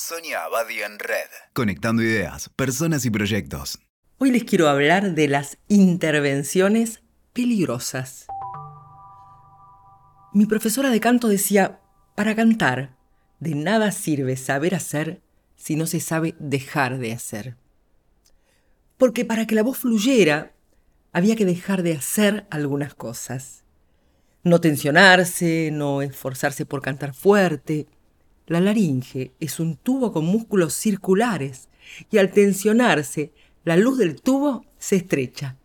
Sonia Abadi en Red. Conectando ideas, personas y proyectos. Hoy les quiero hablar de las intervenciones peligrosas. Mi profesora de canto decía, para cantar, de nada sirve saber hacer si no se sabe dejar de hacer. Porque para que la voz fluyera, había que dejar de hacer algunas cosas. No tensionarse, no esforzarse por cantar fuerte. La laringe es un tubo con músculos circulares y al tensionarse, la luz del tubo se estrecha.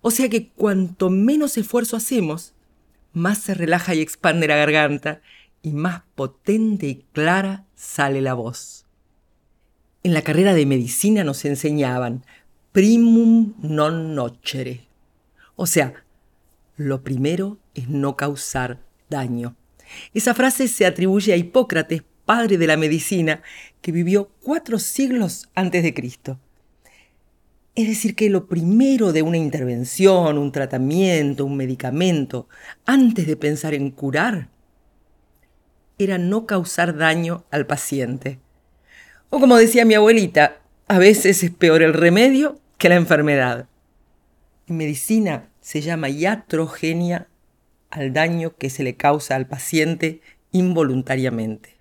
O sea que cuanto menos esfuerzo hacemos, más se relaja y expande la garganta y más potente y clara sale la voz. En la carrera de medicina nos enseñaban primum non nocere. O sea, lo primero es no causar daño. Esa frase se atribuye a Hipócrates, padre de la medicina, que vivió cuatro siglos antes de Cristo. Es decir, que lo primero de una intervención, un tratamiento, un medicamento, antes de pensar en curar, era no causar daño al paciente. O como decía mi abuelita, a veces es peor el remedio que la enfermedad. En medicina se llama iatrogenia al daño que se le causa al paciente involuntariamente.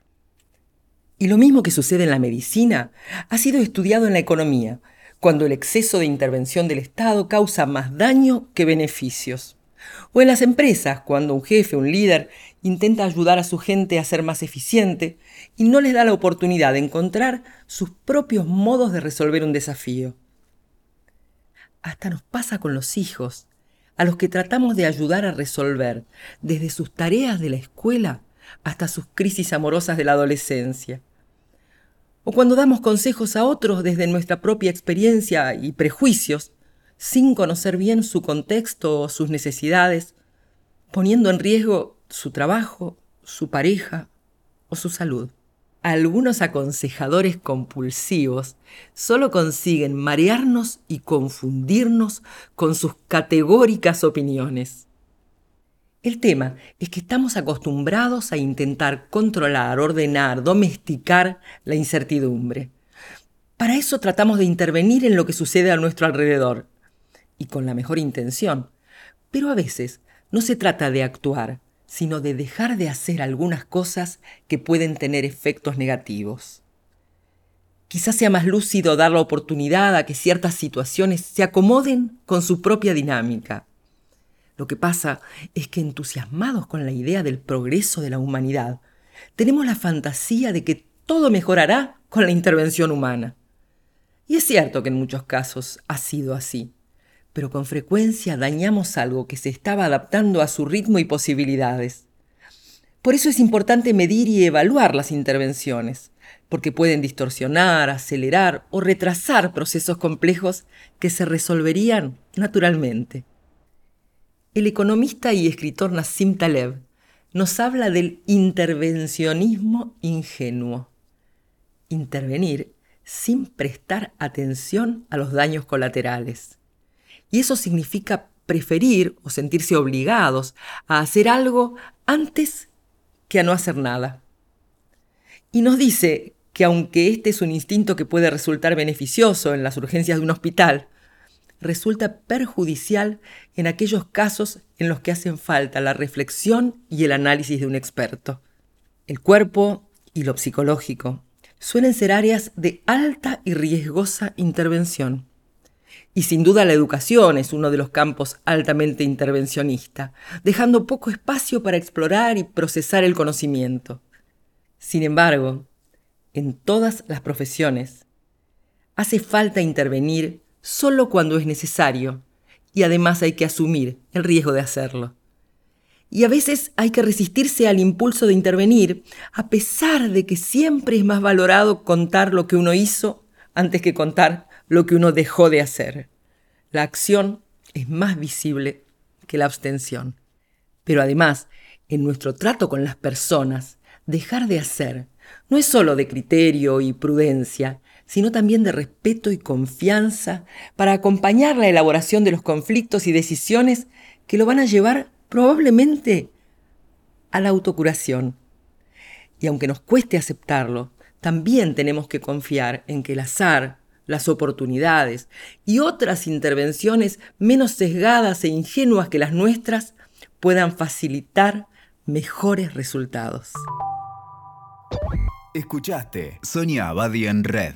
Y lo mismo que sucede en la medicina ha sido estudiado en la economía, cuando el exceso de intervención del Estado causa más daño que beneficios. O en las empresas, cuando un jefe, un líder, intenta ayudar a su gente a ser más eficiente y no les da la oportunidad de encontrar sus propios modos de resolver un desafío. Hasta nos pasa con los hijos, a los que tratamos de ayudar a resolver, desde sus tareas de la escuela hasta sus crisis amorosas de la adolescencia. O cuando damos consejos a otros desde nuestra propia experiencia y prejuicios, sin conocer bien su contexto o sus necesidades, poniendo en riesgo su trabajo, su pareja o su salud. Algunos aconsejadores compulsivos solo consiguen marearnos y confundirnos con sus categóricas opiniones. El tema es que estamos acostumbrados a intentar controlar, ordenar, domesticar la incertidumbre. Para eso tratamos de intervenir en lo que sucede a nuestro alrededor, y con la mejor intención. Pero a veces no se trata de actuar, sino de dejar de hacer algunas cosas que pueden tener efectos negativos. Quizás sea más lúcido dar la oportunidad a que ciertas situaciones se acomoden con su propia dinámica. Lo que pasa es que entusiasmados con la idea del progreso de la humanidad, tenemos la fantasía de que todo mejorará con la intervención humana. Y es cierto que en muchos casos ha sido así pero con frecuencia dañamos algo que se estaba adaptando a su ritmo y posibilidades. Por eso es importante medir y evaluar las intervenciones, porque pueden distorsionar, acelerar o retrasar procesos complejos que se resolverían naturalmente. El economista y escritor Nassim Taleb nos habla del intervencionismo ingenuo. Intervenir sin prestar atención a los daños colaterales. Y eso significa preferir o sentirse obligados a hacer algo antes que a no hacer nada. Y nos dice que aunque este es un instinto que puede resultar beneficioso en las urgencias de un hospital, resulta perjudicial en aquellos casos en los que hacen falta la reflexión y el análisis de un experto. El cuerpo y lo psicológico suelen ser áreas de alta y riesgosa intervención. Y sin duda la educación es uno de los campos altamente intervencionista, dejando poco espacio para explorar y procesar el conocimiento. Sin embargo, en todas las profesiones, hace falta intervenir solo cuando es necesario y además hay que asumir el riesgo de hacerlo. Y a veces hay que resistirse al impulso de intervenir, a pesar de que siempre es más valorado contar lo que uno hizo antes que contar lo que uno dejó de hacer. La acción es más visible que la abstención. Pero además, en nuestro trato con las personas, dejar de hacer no es solo de criterio y prudencia, sino también de respeto y confianza para acompañar la elaboración de los conflictos y decisiones que lo van a llevar probablemente a la autocuración. Y aunque nos cueste aceptarlo, también tenemos que confiar en que el azar, las oportunidades y otras intervenciones menos sesgadas e ingenuas que las nuestras puedan facilitar mejores resultados. Escuchaste Sonia Abadi en Red.